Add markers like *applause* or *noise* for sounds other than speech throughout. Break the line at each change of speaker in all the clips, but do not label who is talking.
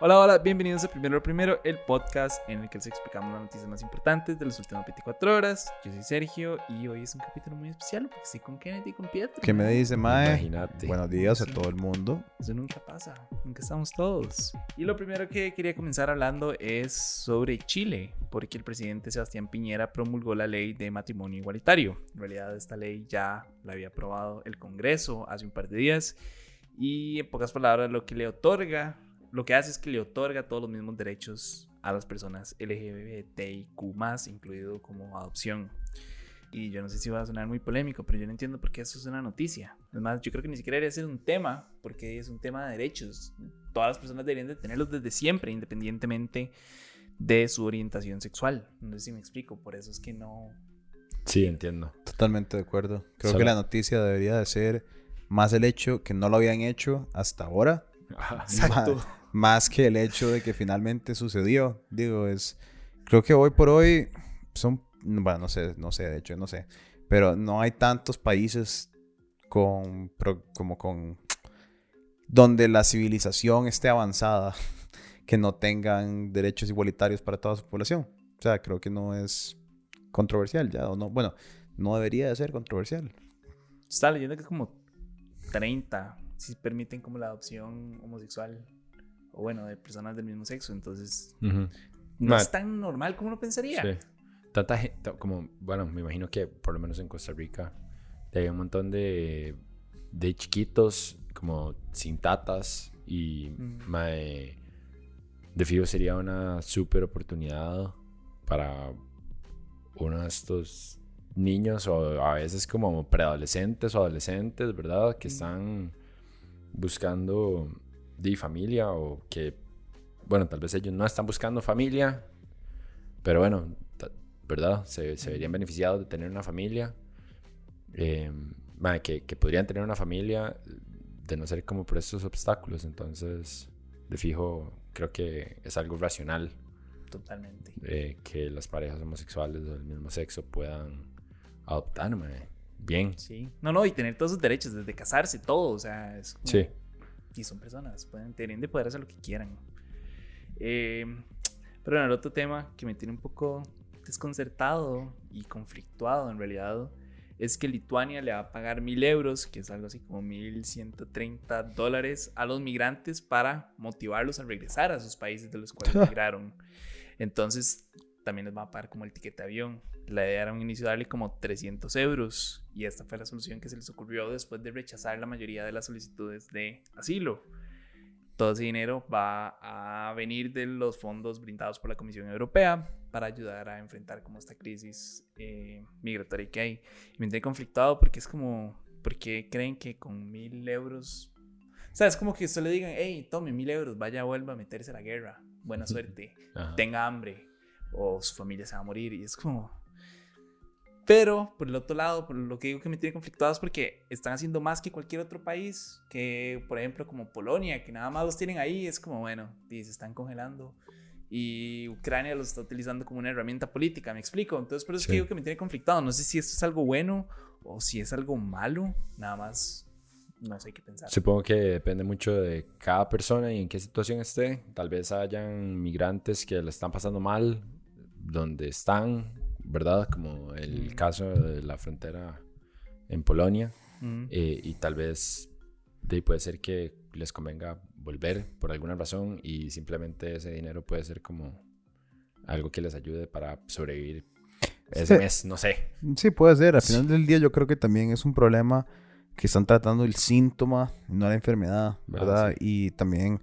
Hola, hola, bienvenidos a Primero lo Primero, el podcast en el que les explicamos las noticias más importantes de las últimas 24 horas. Yo soy Sergio y hoy es un capítulo muy especial porque estoy con Kenneth y con Pietro.
¿Qué me dice, Mae?
Imagínate.
Buenos días a
Sí.
todo el mundo.
Eso nunca pasa, nunca estamos todos. Y lo primero que quería comenzar hablando es sobre Chile, porque el presidente Sebastián Piñera promulgó la ley de matrimonio igualitario. En realidad esta ley ya la había aprobado el Congreso hace un par de días y en pocas palabras lo que le otorga, lo que hace es que le otorga todos los mismos derechos a las personas LGBTIQ+, incluido como adopción. Y yo no sé si va a sonar muy polémico, pero yo no entiendo por qué eso es una noticia. Es más, yo creo que ni siquiera debería ser un tema, porque es un tema de derechos. Todas las personas deberían de tenerlos desde siempre, independientemente de su orientación sexual. No sé si me explico, por eso es que no...
Sí, entiendo.
Totalmente de acuerdo. Creo
Solo-
que la noticia debería de ser más el hecho que no lo habían hecho hasta ahora,
Exacto.
más que el hecho de que finalmente sucedió. Digo, es... Creo que hoy por hoy son... Bueno, no sé, no sé, de hecho, no sé. Pero no hay tantos países con... como con... Donde la civilización esté avanzada *laughs* que no tengan derechos igualitarios para toda su población. O sea, creo que no es controversial ya, o no, bueno, no debería de ser controversial.
Estaba leyendo que es como 30 si permiten como la adopción homosexual o bueno, de personas del mismo sexo. Entonces, no es tan normal como uno pensaría.
Sí. Tanta gente, como, bueno, me imagino que por lo menos en Costa Rica hay un montón de, de chiquitos como sin tatas y
Mm.
mae, de fijo sería una súper oportunidad para uno de estos niños o a veces como preadolescentes o adolescentes, ¿verdad? Que
Mm.
están buscando de familia o que, bueno, tal vez ellos no están buscando familia, pero bueno, ¿verdad? Se, se verían beneficiados de tener una familia. Eh, mae, que, que podrían tener una familia de no ser como por estos obstáculos. Entonces, de fijo, creo que es algo racional
Totalmente.
eh, que las parejas homosexuales del mismo sexo puedan adoptar, mae. Bien.
Sí. No, no, y tener todos sus derechos, desde casarse, todo. O sea, es como-
Sí.
Y son personas, pueden, deberían de poder hacer lo que quieran. Eh, pero bueno, el otro tema que me tiene un poco desconcertado y conflictuado en realidad es que Lituania le va a pagar mil euros, que es algo así como 1130 dólares a los migrantes para motivarlos a regresar a sus países de los cuales *laughs* migraron. Entonces, también les va a pagar como el tiquete de avión. La idea era un inicio darle como 300 euros y esta fue la solución que se les ocurrió después de rechazar la mayoría de las solicitudes de asilo. Todo ese dinero va a venir de los fondos brindados por la Comisión Europea para ayudar a enfrentar como esta crisis eh, migratoria que hay. Y me tiene conflictado porque es como, porque creen que con mil euros, o sea, es como que usted le digan, hey, tome mil euros, vaya, vuelva a meterse a la guerra, buena suerte
Ajá.
tenga hambre o su familia se va a morir y es como... Pero por el otro lado, por lo que digo que me tiene conflictuado es porque están haciendo más que cualquier otro país, que por ejemplo como Polonia, que nada más los tienen ahí, es como, bueno, y se están congelando. Y Ucrania los está utilizando como una herramienta política, ¿me explico? Entonces por eso es que
Sí.
digo que me tiene conflictado. No sé si esto es algo bueno o si es algo malo, nada más no sé qué pensar.
Supongo que depende mucho de cada persona y en qué situación esté. Tal vez hayan migrantes que le están pasando mal donde están, ¿verdad? Como el
Mm.
caso de la frontera en Polonia.
Mm.
Eh, y tal vez de ahí puede ser que les convenga volver por alguna razón y simplemente ese dinero puede ser como algo que les ayude para sobrevivir ese
Sí.
mes, no sé.
Sí, puede ser. Al
Sí.
final del día yo creo que también es un problema que están tratando el síntoma, no la enfermedad,
Ah,
¿verdad? Y también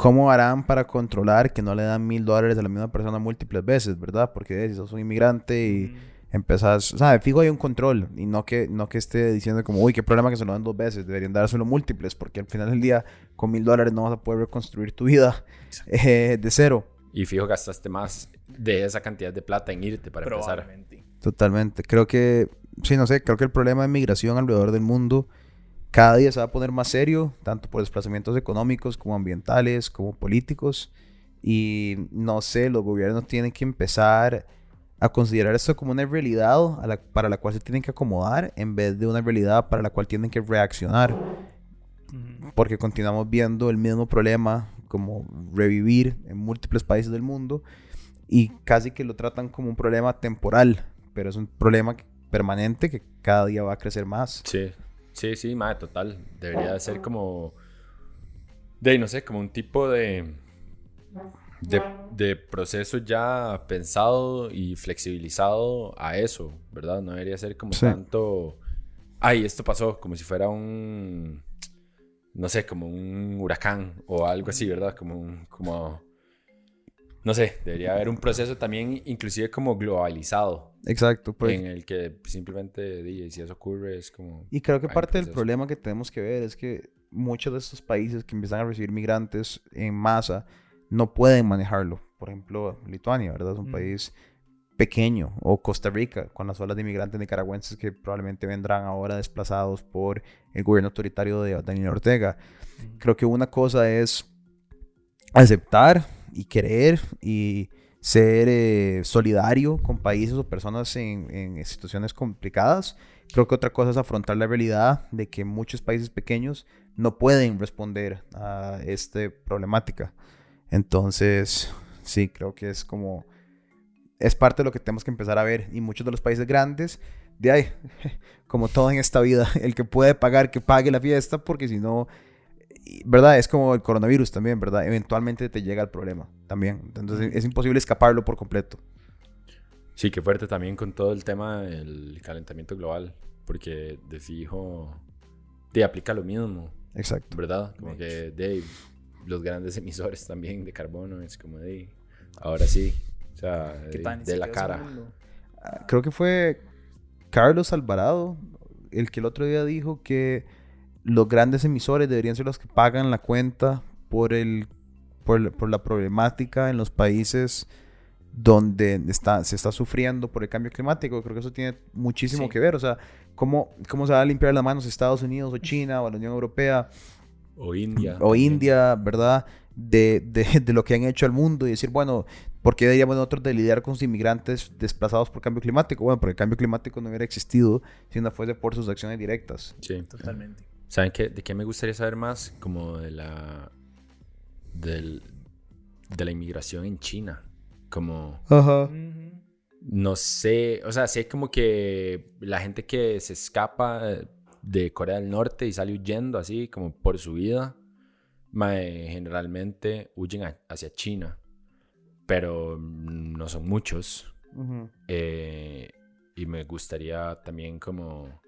cómo harán para controlar que no le dan mil dólares a la misma persona múltiples veces, ¿verdad? Porque eh, si sos un inmigrante y
Mm.
empezás, o sea, fijo hay un control y no que, no que esté diciendo como, uy, qué problema que se lo dan dos veces, deberían dárselo múltiples, porque al final del día con mil dólares no vas a poder reconstruir tu vida *laughs* eh, de cero.
Y fijo, gastaste más de esa cantidad de plata en irte para empezar.
Totalmente. Creo que, sí, no sé, creo que el problema de migración alrededor del mundo cada día se va a poner más serio, tanto por desplazamientos económicos como ambientales, como políticos. Y no sé, los gobiernos tienen que empezar a considerar esto como una realidad a la- para la cual se tienen que acomodar en vez de una realidad para la cual tienen que reaccionar. Porque continuamos viendo el mismo problema como revivir en múltiples países del mundo y casi que lo tratan como un problema temporal, pero es un problema permanente que cada día va a crecer más.
Sí, sí, sí, madre, total. Debería de ser como, de, no sé, como un tipo de, de, de proceso ya pensado y flexibilizado a eso, ¿verdad? No debería ser como
Sí.
tanto, ay, esto pasó, como si fuera un, no sé, como un huracán o algo así, ¿verdad? Como un, como, no sé, debería haber un proceso también inclusive como globalizado,
Exacto. pues.
en el que simplemente, di, si eso ocurre, es como...
Y creo que parte del problema que tenemos que ver es que muchos de estos países que empiezan a recibir migrantes en masa no pueden manejarlo. Por ejemplo, Lituania, ¿verdad? Es un
Mm.
país pequeño. O Costa Rica, con las olas de inmigrantes nicaragüenses que probablemente vendrán ahora desplazados por el gobierno autoritario de Daniel Ortega. Creo que una cosa es aceptar y querer y ser eh, solidario con países o personas en, en situaciones complicadas. Creo que otra cosa es afrontar la realidad de que muchos países pequeños no pueden responder a esta problemática. Entonces, sí, creo que es como... Es parte de lo que tenemos que empezar a ver. Y muchos de los países grandes, de ahí, *laughs* como todo en esta vida, el que puede pagar, que pague la fiesta, porque si no, ¿verdad? Es como el coronavirus también, ¿verdad? Eventualmente te llega el problema también. Entonces es imposible escaparlo por completo.
Sí, qué fuerte también con todo el tema del calentamiento global, porque de fijo te aplica lo mismo,
Exacto.
¿verdad? Como que de los grandes emisores también de carbono es como de ahora sí, o sea,
¿Qué
de,
tan
de la cara.
Ah, Creo que fue Carlos Alvarado el que el otro día dijo que los grandes emisores deberían ser los que pagan la cuenta por, el, por, la- por la problemática en los países donde está, se está sufriendo por el cambio climático. Creo que eso tiene muchísimo
Sí.
que ver. O sea, cómo, cómo se va a limpiar las manos Estados Unidos o China o la Unión Europea
O India.
o
también.
India, ¿verdad? De, de, de lo que han hecho al mundo y decir, bueno, ¿por qué deberíamos nosotros de lidiar con los inmigrantes desplazados por cambio climático? Bueno, porque el cambio climático no hubiera existido si no fuese por sus acciones directas.
Sí.
Totalmente.
¿Saben qué? ¿De qué me gustaría saber más? Como de la del, de la inmigración en China. Como
Ajá.
No sé, o sea, sé como que la gente que se escapa de Corea del Norte y sale huyendo así como por su vida, mae, generalmente huyen a- hacia China, pero no son muchos. Eh, y me gustaría también como,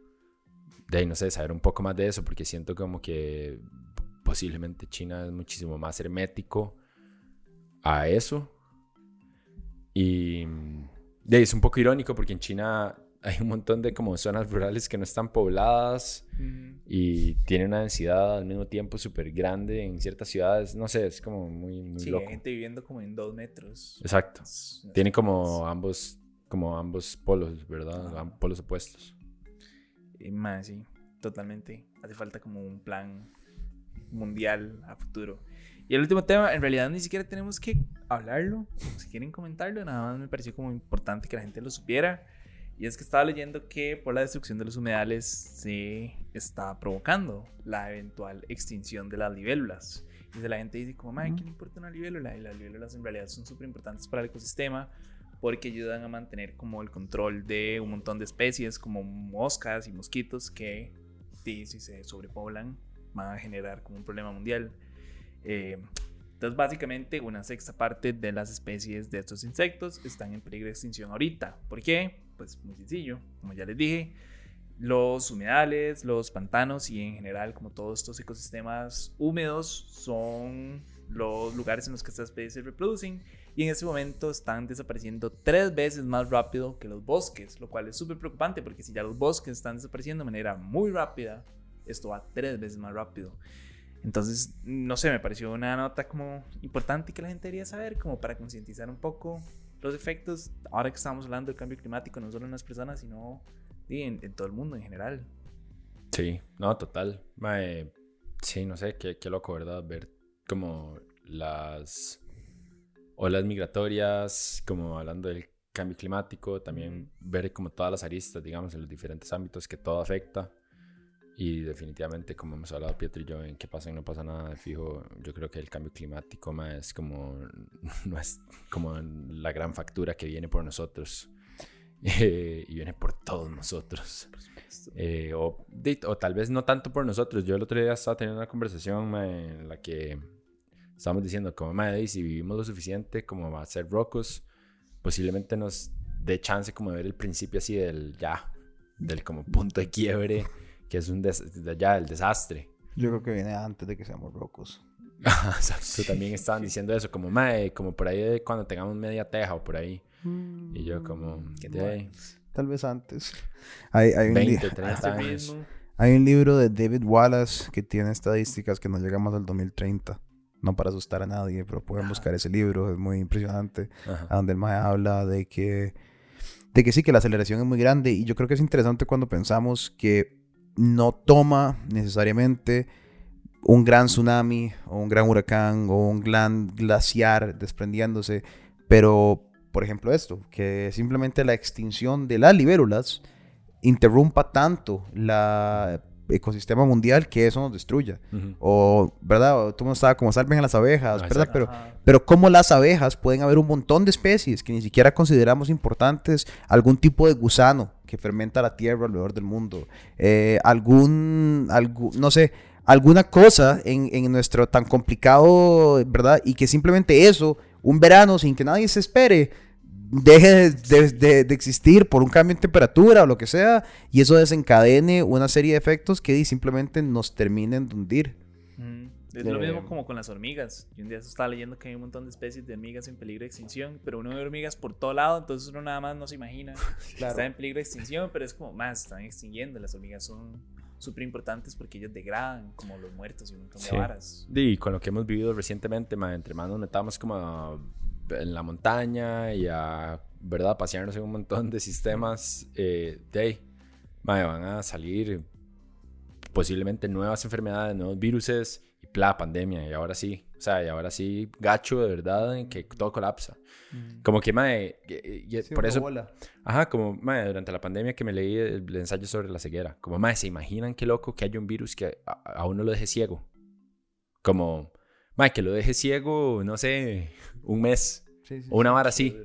de ahí, no sé, saber un poco más de eso, porque siento como que posiblemente China es muchísimo más hermético a eso. Y de ahí, es un poco irónico porque en China *laughs* hay un montón de como zonas rurales que no están pobladas y tiene una densidad al mismo tiempo súper grande en ciertas ciudades. No sé, es como muy, muy
Sí,
loco.
hay gente viviendo como en dos metros.
Exacto.
Una
Tiene como ambos, como ambos polos, ¿verdad? Polos opuestos.
Más, sí, totalmente. Hace falta como un plan mundial a futuro. Y el último tema, en realidad ni siquiera tenemos que hablarlo. Si quieren comentarlo, nada más me pareció como importante que la gente lo supiera. Y es que estaba leyendo que por la destrucción de los humedales se está provocando la eventual extinción de las libélulas. Y la gente dice como, "Mae, ¿qué le importa una libélula? Y las libélulas en realidad son súper importantes para el ecosistema porque ayudan a mantener como el control de un montón de especies como moscas y mosquitos que si se sobrepoblan van a generar como un problema mundial. Eh, entonces básicamente una sexta parte de las especies de estos insectos están en peligro de extinción ahorita. ¿Por qué? Pues muy sencillo, como ya les dije, los humedales, los pantanos y en general como todos estos ecosistemas húmedos son los lugares en los que estas especies se reproducen y en este momento están desapareciendo tres veces más rápido que los bosques, lo cual es súper preocupante porque si ya los bosques están desapareciendo de manera muy rápida, esto va tres veces más rápido. Entonces, no sé, me pareció una nota como importante que la gente debería saber, como para concientizar un poco los efectos, ahora que estamos hablando del cambio climático, no solo en las personas, sino en, todo el mundo en general.
Sí, no, total. Sí, no sé, qué, qué loco, ¿verdad? Ver como las olas migratorias, como hablando del cambio climático, también ver como todas las aristas, digamos, en los diferentes ámbitos que todo afecta. Y definitivamente, como hemos hablado Pietro y yo, en qué pasa y no pasa nada, de fijo, yo creo que el cambio climático ma, es como, *laughs* no es como la gran factura que viene por nosotros. eh, *laughs* y viene por todos nosotros. Eh, o, o tal vez no tanto por nosotros. Yo el otro día estaba teniendo una conversación en la que estábamos diciendo como, madre, si vivimos lo suficiente como a ser rocos, posiblemente nos dé chance como de ver el principio así del ya, del como punto de quiebre, que es un des- de ya el desastre.
Yo creo que viene antes de que seamos rocos. *laughs*
Exacto, también estaban diciendo eso, como, madre, como por ahí de cuando tengamos media teja o por ahí. Y yo como,
Qué bueno.
Tal vez antes. Hay, hay un li-
20, 30
Este
años.
Hay un libro de David Wallace que tiene estadísticas que nos llegamos al 2030. No para asustar a nadie, pero pueden buscar ese libro, es muy impresionante.
Ajá.
A donde el Mae habla de que, de que sí, que la aceleración es muy grande. Y yo creo que es interesante cuando pensamos que no toma necesariamente un gran tsunami o un gran huracán o un gran glaciar desprendiéndose, pero por ejemplo esto, que simplemente la extinción de las libélulas interrumpa tanto la ecosistema mundial que eso nos destruya. O, ¿verdad? O Tú no estaba como salven a las abejas,
Ah,
¿verdad? Pero, pero como las abejas pueden haber un montón de especies que ni siquiera consideramos importantes, algún tipo de gusano que fermenta la tierra alrededor del mundo, eh, algún, algún, no sé, alguna cosa en, en nuestro tan complicado, ¿verdad? Y que simplemente eso, un verano sin que nadie se espere, deje de, de- de- de existir por un cambio en temperatura o lo que sea, y eso desencadene una serie de efectos que simplemente nos terminen de hundir.
Ujú. Es
de-
lo mismo como con las hormigas. Yo un día estaba leyendo que hay un montón de especies de hormigas en peligro de extinción, pero uno ve hormigas por todo lado, entonces uno nada más no se imagina *laughs* que
Claro.
están en peligro de extinción, pero es como más, están extinguiendo. Las hormigas son súper importantes porque ellas degradan como los muertos y un montón
Sí.
de varas.
Y con lo que hemos vivido recientemente, ma, entre más nos metamos como a- en la montaña y a, ¿verdad? Pasearnos en un montón de sistemas, eh, de ahí, ma, van a salir posiblemente nuevas enfermedades, nuevos viruses y la pandemia. Y ahora sí, o sea, y ahora sí, gacho de verdad en que todo colapsa. Como que, mae, y- y-
Sí,
por eso,
bola.
Ajá, como, mae, durante la pandemia que me leí el, el ensayo sobre la ceguera. Como, mae, ¿se imaginan qué loco que haya un virus que a, a uno lo deje ciego? Como, mae, que lo deje ciego, no sé, un mes
Sí, sí,
o una
sí.
vara así.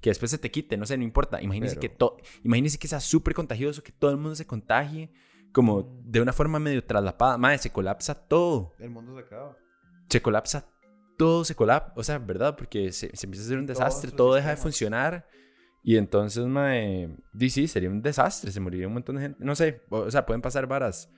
Que después se te quite, no sé, no importa. Imagínense
Pero-
que todo, imagínense que sea súper contagioso, que todo el mundo se contagie, como de una forma medio traslapada. Mae, se colapsa todo.
El mundo se acaba.
Se colapsa todo, se colapsa, o sea, ¿verdad? Porque se, se empieza a hacer un desastre, todo deja de funcionar. Y entonces, mae, sí, sería un desastre, se moriría un montón de gente. No sé, o, o sea, pueden pasar varas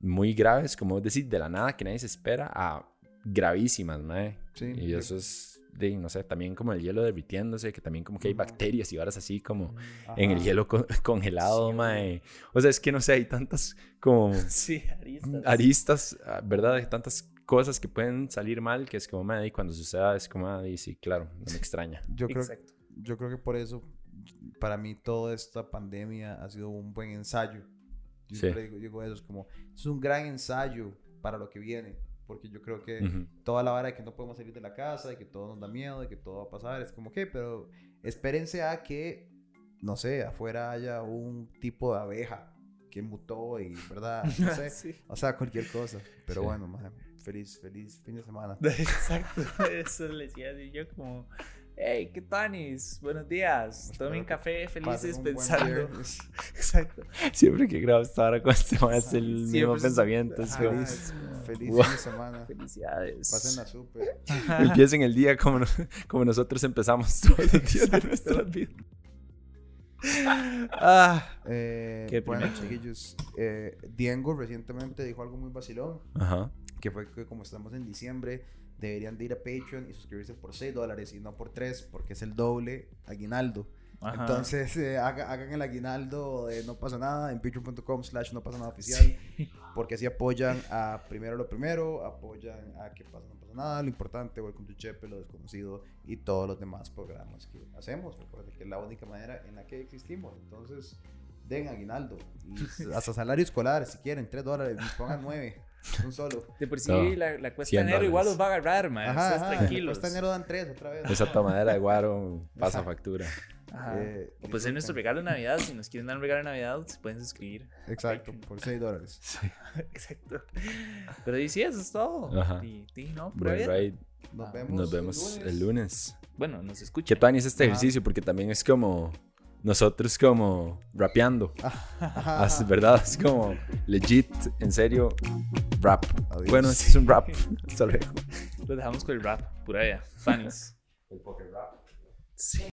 muy graves, como decir, de la nada que nadie se espera, a gravísimas, mae.
Sí.
Y eso es, di, no sé, también como el hielo derritiéndose, que también como que hay bacterias y varas así como
Ajá.
en el hielo con- *laughs* congelado,
Sí,
mae. O sea, es que no sé, hay tantas como *laughs*
Sí, aristas.
aristas, ah, ¿verdad? Hay tantas cosas que pueden salir mal que es como, madre, y cuando suceda es como, ah, y sí, claro, no me extraña. *laughs*
Yo creo,
Exacto.
yo creo que por eso, para mí, toda esta pandemia ha sido un buen ensayo. Yo
Sí.
siempre digo, digo eso, es como, es un gran ensayo para lo que viene. Porque yo creo que toda la vara de que no podemos salir de la casa, de que todo nos da miedo, de que todo va a pasar, es como que, pero espérense a que, no sé, afuera haya un tipo de abeja que mutó y, ¿verdad? No *laughs* sé.
Sí.
O sea, cualquier cosa. Pero
Sí.
bueno, maje, feliz, feliz fin de semana. *laughs*
Exacto, eso le decía así yo como, hey, ¿qué tanis? Buenos días, tomen café
Pasen
felices pensando. *laughs* Exacto.
Siempre que grabo esta hora con este es el
Siempre
mismo
es-
pensamiento. es
Feliz,
es
feliz
Wow.
fin de semana.
Felicidades.
Pásenla súper.
Empiecen el día como, como nosotros empezamos *laughs* todos los días de nuestras vidas.
Ah,
Eh,
Qué
bueno, chiquillos, eh, Diego recientemente dijo algo muy vacilón,
Ajá.
que fue que como estamos en diciembre, deberían de ir a Patreon y suscribirse por 6 dólares y no por 3, porque es el doble aguinaldo.
ajá.
Entonces, eh, haga- hagan el aguinaldo de No pasa nada en patreon.com slash no pasa nada oficial, porque así apoyan a Primero lo Primero, apoyan a Que pasa no pasa nada, lo importante, Welcome to Chepe, lo desconocido y todos los demás programas que hacemos. Recuerden que es la única manera en la que existimos. Entonces, den aguinaldo. Y *laughs* hasta salario escolar, si quieren, 3 dólares, pongan 9, *laughs* un solo.
de por sí,
No,
la, la cuesta
100
de enero igual los va a agarrar, man.
Ajá, ajá.
tranquilos.
Cuesta enero dan 3 otra vez.
Esa tomadera de guaro pasa
Exacto.
factura.
Ajá.
Eh,
o puede ser nuestro regalo de Navidad. Si nos quieren dar un regalo de Navidad, se pueden suscribir.
Exacto, por 6 dólares. *laughs*
Exacto. Pero y sí, eso es todo.
Ajá.
Y, y no,
ride.
Nos
Ah,
vemos,
Nos vemos el lunes.
Bueno, nos
¿Qué
escuchan.
tal es este
Ajá.
ejercicio? Porque también es como nosotros como rapeando. *laughs*
Ajá.
¿Verdad? Es como legit, en serio, rap.
Adiós.
Bueno, este es un rap. *laughs* Hasta luego.
Lo dejamos con el rap. Pura vida. Fans.
El poker rap.
Sí.